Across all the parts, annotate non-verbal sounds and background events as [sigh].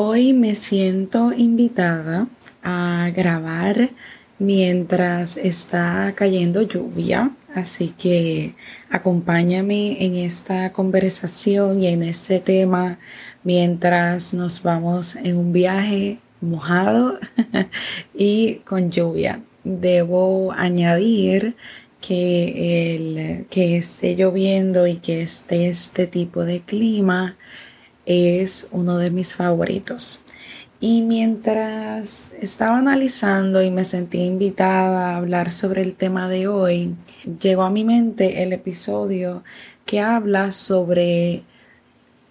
Hoy me siento invitada a grabar mientras está cayendo lluvia, así que acompáñame en esta conversación y en este tema mientras nos vamos en un viaje mojado [laughs] y con lluvia. Debo añadir que el que esté lloviendo y que esté este tipo de clima es uno de mis favoritos. Y mientras estaba analizando y me sentí invitada a hablar sobre el tema de hoy, llegó a mi mente el episodio que habla sobre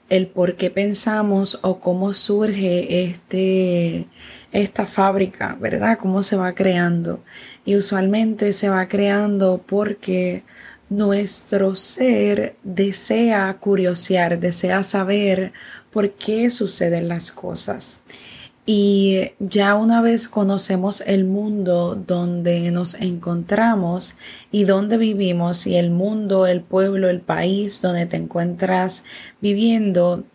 el por qué pensamos o cómo surge este, esta fábrica, ¿verdad? Cómo se va creando. Y usualmente se va creando porque nuestro ser desea curiosear, desea saber por qué suceden las cosas. Y ya una vez conocemos el mundo donde nos encontramos y donde vivimos y el mundo, el pueblo, el país donde te encuentras viviendo,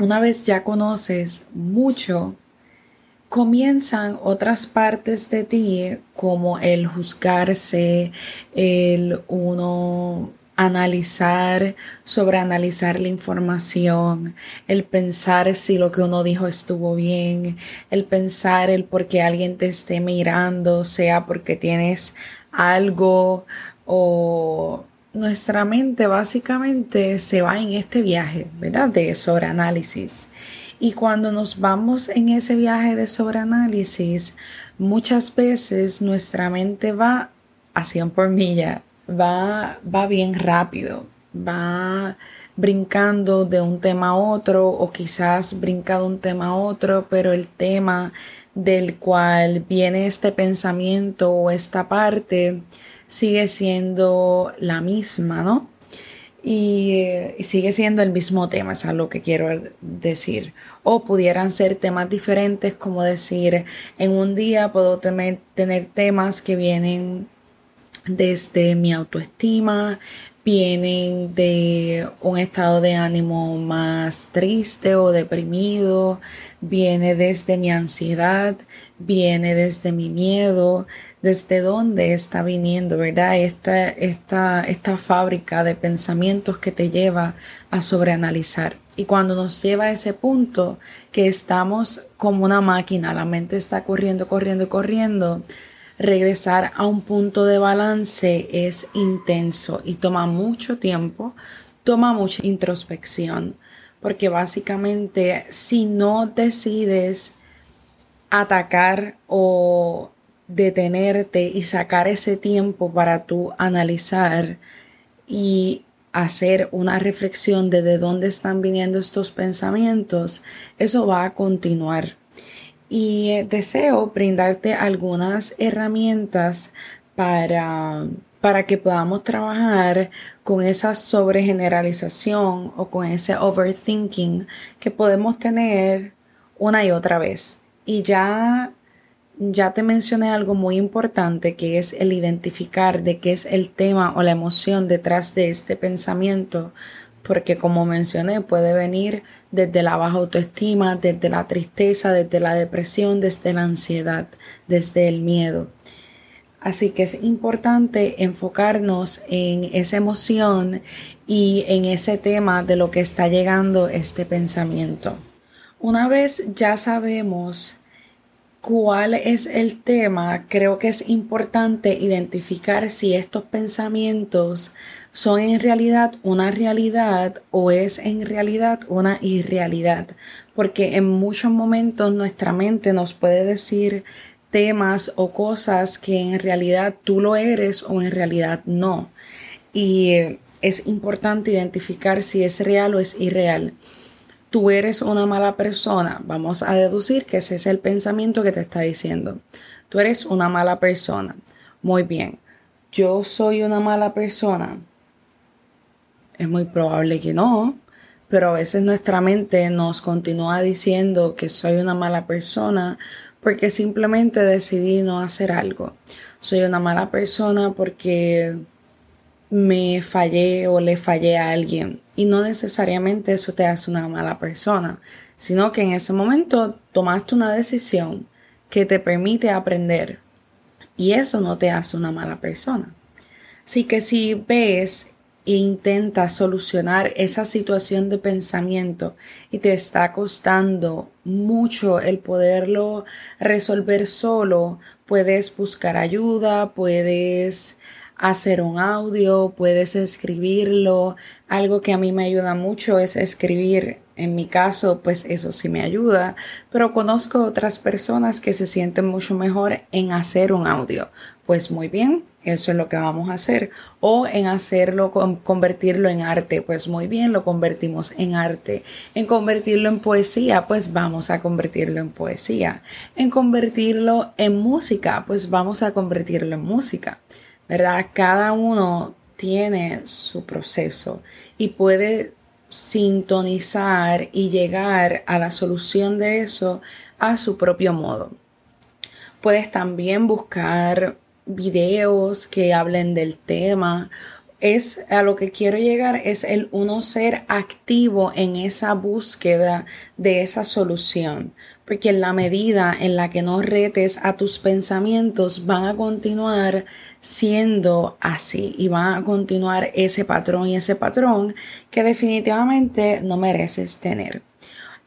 una vez ya conoces mucho, comienzan otras partes de ti como el juzgarse, el uno analizar, sobre analizar la información, el pensar si lo que uno dijo estuvo bien, el pensar el por qué alguien te esté mirando, sea porque tienes algo o nuestra mente básicamente se va en este viaje, ¿verdad? De sobreanálisis. Y cuando nos vamos en ese viaje de sobreanálisis, muchas veces nuestra mente va a 100 por milla, va, va bien rápido, va brincando de un tema a otro o quizás brinca de un tema a otro, pero el tema del cual viene este pensamiento o esta parte sigue siendo la misma, ¿no? Y, sigue siendo el mismo tema, es lo que quiero decir. O pudieran ser temas diferentes, como decir, en un día puedo tener temas que vienen desde mi autoestima, vienen de un estado de ánimo más triste o deprimido, viene desde mi ansiedad, viene desde mi miedo, desde dónde está viniendo, ¿verdad? Esta, esta, esta fábrica de pensamientos que te lleva a sobreanalizar. Y cuando nos lleva a ese punto que estamos como una máquina, la mente está corriendo, corriendo, corriendo, regresar a un punto de balance es intenso y toma mucho tiempo, toma mucha introspección, porque básicamente si no decides atacar o detenerte y sacar ese tiempo para tú analizar y hacer una reflexión de de dónde están viniendo estos pensamientos, eso va a continuar. Y eh, deseo brindarte algunas herramientas para, para que podamos trabajar con esa sobregeneralización o con ese overthinking que podemos tener una y otra vez. Y ya ya te mencioné algo muy importante que es el identificar de qué es el tema o la emoción detrás de este pensamiento, porque como mencioné puede venir desde la baja autoestima, desde la tristeza, desde la depresión, desde la ansiedad, desde el miedo. Así que es importante enfocarnos en esa emoción y en ese tema de lo que está llegando este pensamiento. Una vez ya sabemos cuál es el tema, creo que es importante identificar si estos pensamientos son en realidad una realidad o es en realidad una irrealidad, porque en muchos momentos nuestra mente nos puede decir temas o cosas que en realidad tú lo eres o en realidad no. Y es importante identificar si es real o es irreal tú eres una mala persona, vamos a deducir que ese es el pensamiento que te está diciendo. Tú eres una mala persona. Muy bien. Yo soy una mala persona. Es muy probable que no, pero a veces nuestra mente nos continúa diciendo que soy una mala persona porque simplemente decidí no hacer algo. Soy una mala persona porque me fallé o le fallé a alguien. Y no necesariamente eso te hace una mala persona. sino que en ese momento tomaste una decisión que te permite aprender y eso no te hace una mala persona. Así que si ves e intentas solucionar esa situación de pensamiento y te está costando mucho el poderlo resolver solo, puedes buscar ayuda, puedes hacer un audio, puedes escribirlo. Algo que a mí me ayuda mucho es escribir. En mi caso, pues eso sí me ayuda, pero conozco otras personas que se sienten mucho mejor en hacer un audio. Pues muy bien, eso es lo que vamos a hacer. O en hacerlo, convertirlo en arte, pues muy bien, lo convertimos en arte. En convertirlo en poesía, pues vamos a convertirlo en poesía. En convertirlo en música, pues vamos a convertirlo en música. ¿verdad? Cada uno tiene su proceso y puede sintonizar y llegar a la solución de eso a su propio modo. Puedes también buscar videos que hablen del tema. Es a lo que quiero llegar es el uno ser activo en esa búsqueda de esa solución porque en la medida en la que no retes a tus pensamientos van a continuar siendo así y van a continuar ese patrón y ese patrón que definitivamente no mereces tener.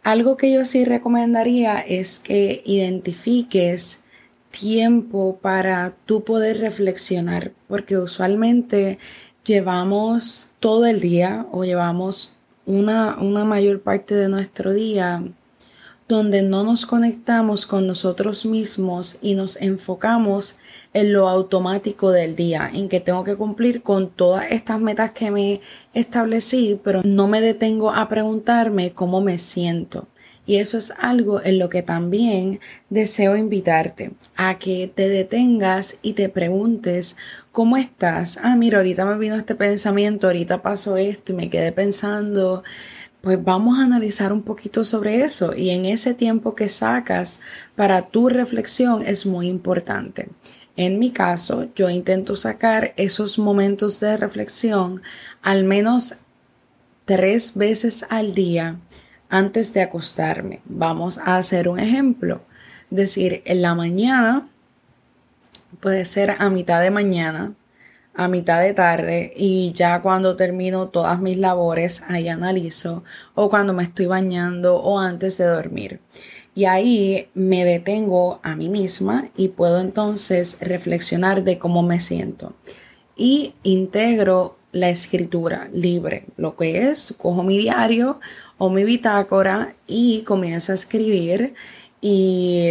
Algo que yo sí recomendaría es que identifiques tiempo para tú poder reflexionar, porque usualmente llevamos todo el día o llevamos una, una mayor parte de nuestro día donde no nos conectamos con nosotros mismos y nos enfocamos en lo automático del día, en que tengo que cumplir con todas estas metas que me establecí, pero no me detengo a preguntarme cómo me siento. Y eso es algo en lo que también deseo invitarte a que te detengas y te preguntes cómo estás. Ah, mira, ahorita me vino este pensamiento, ahorita pasó esto y me quedé pensando pues vamos a analizar un poquito sobre eso y en ese tiempo que sacas para tu reflexión es muy importante. En mi caso, yo intento sacar esos momentos de reflexión al menos tres veces al día antes de acostarme. Vamos a hacer un ejemplo. Decir, en la mañana, puede ser a mitad de mañana, a mitad de tarde y ya cuando termino todas mis labores ahí analizo o cuando me estoy bañando o antes de dormir. Y ahí me detengo a mí misma y puedo entonces reflexionar de cómo me siento. Y integro la escritura libre, lo que es, cojo mi diario o mi bitácora y comienzo a escribir y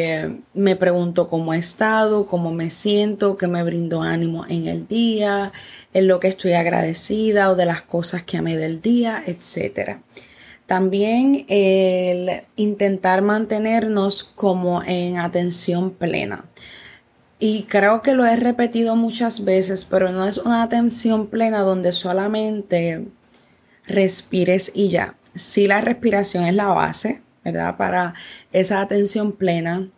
me pregunto cómo he estado, cómo me siento, qué me brindó ánimo en el día, en lo que estoy agradecida o de las cosas que amé del día, etc. También el intentar mantenernos como en atención plena. Y creo que lo he repetido muchas veces, pero no es una atención plena donde solamente respires y ya. Sí, la respiración es la base, ¿verdad? Para esa atención plena,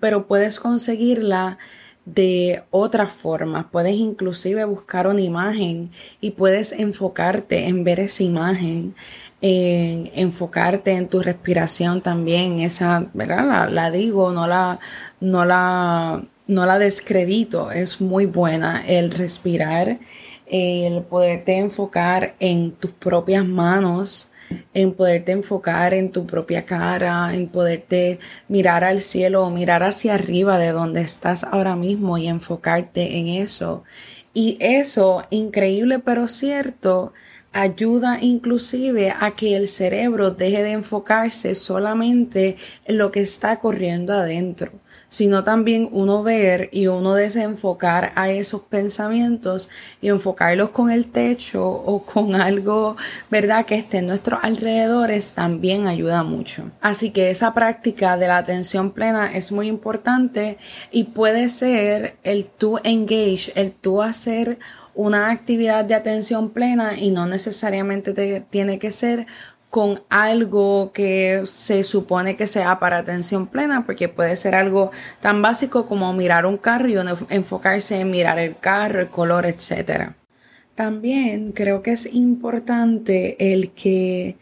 pero puedes conseguirla de otra forma. Puedes inclusive buscar una imagen y puedes enfocarte en ver esa imagen, en enfocarte en tu respiración también. Esa, ¿verdad? La, digo, no la, no la, no la descredito. Es muy buena el respirar, el poderte enfocar en tus propias manos en poderte enfocar en tu propia cara, en poderte mirar al cielo o mirar hacia arriba de donde estás ahora mismo y enfocarte en eso. Y eso, increíble pero cierto, ayuda inclusive a que el cerebro deje de enfocarse solamente en lo que está corriendo adentro sino también uno ver y uno desenfocar a esos pensamientos y enfocarlos con el techo o con [laughs] algo, ¿verdad?, que esté en nuestros alrededores también ayuda mucho. Así que esa práctica de la atención plena es muy importante y puede ser el tú engage, el tú hacer una actividad de atención plena y no necesariamente tiene que ser con algo que se supone que sea para atención plena, porque puede ser algo tan básico como mirar un carro y enfocarse en mirar el carro, el color, etc. También creo que es importante el que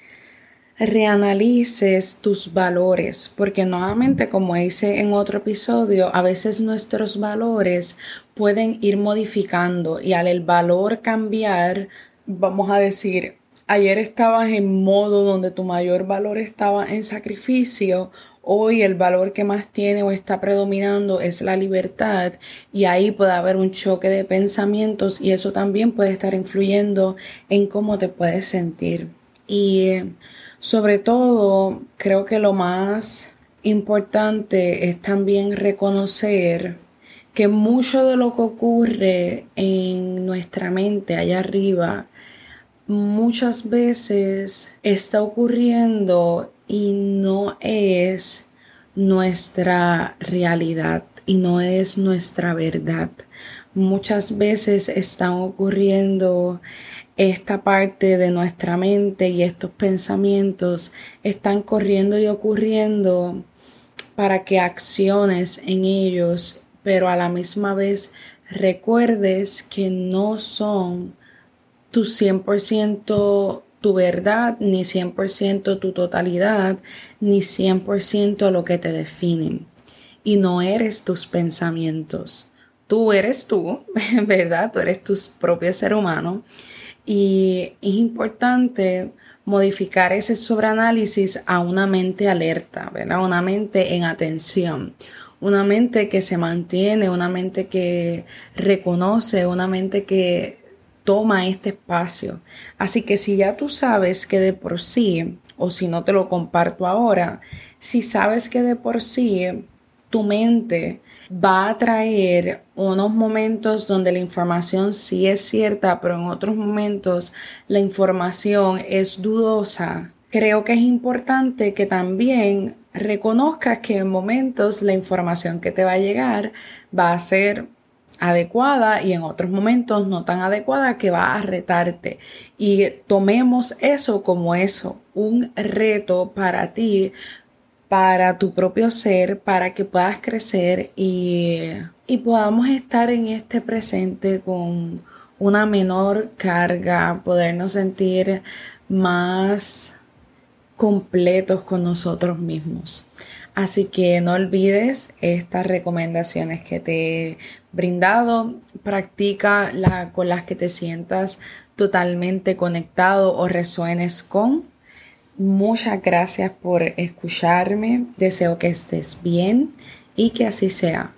reanalices tus valores, porque nuevamente, como hice en otro episodio, a veces nuestros valores pueden ir modificando y al el valor cambiar, vamos a decir, ayer estabas en modo donde tu mayor valor estaba en sacrificio, hoy el valor que más tiene o está predominando es la libertad y ahí puede haber un choque de pensamientos y eso también puede estar influyendo en cómo te puedes sentir. Y sobre todo, creo que lo más importante es también reconocer que mucho de lo que ocurre en nuestra mente allá arriba muchas veces está ocurriendo y no es nuestra realidad y no es nuestra verdad. Muchas veces están ocurriendo esta parte de nuestra mente y estos pensamientos están corriendo y ocurriendo para que acciones en ellos, pero a la misma vez recuerdes que no son tu 100% tu verdad, ni 100% tu totalidad, ni 100% lo que te definen. Y no eres tus pensamientos. Tú eres tú, [laughs] ¿verdad? Tú eres tu propio ser humano y es importante modificar ese sobreanálisis a una mente alerta, ¿verdad? Una mente en atención, una mente que se mantiene, una mente que reconoce, una mente que toma este espacio. Así que si ya tú sabes que de por sí, o si no te lo comparto ahora, si sabes que de por sí tu mente va a traer unos momentos donde la información sí es cierta, pero en otros momentos la información es dudosa. Creo que es importante que también reconozcas que en momentos la información que te va a llegar va a ser adecuada y en otros momentos no tan adecuada que va a retarte. Y tomemos eso como eso, un reto para ti para tu propio ser, para que puedas crecer y, y podamos estar en este presente con una menor carga, podernos sentir más completos con nosotros mismos. Así que no olvides estas recomendaciones que te he brindado. Practica la, con las que te sientas totalmente conectado o resuenes con. Muchas gracias por escucharme. Deseo que estés bien y que así sea.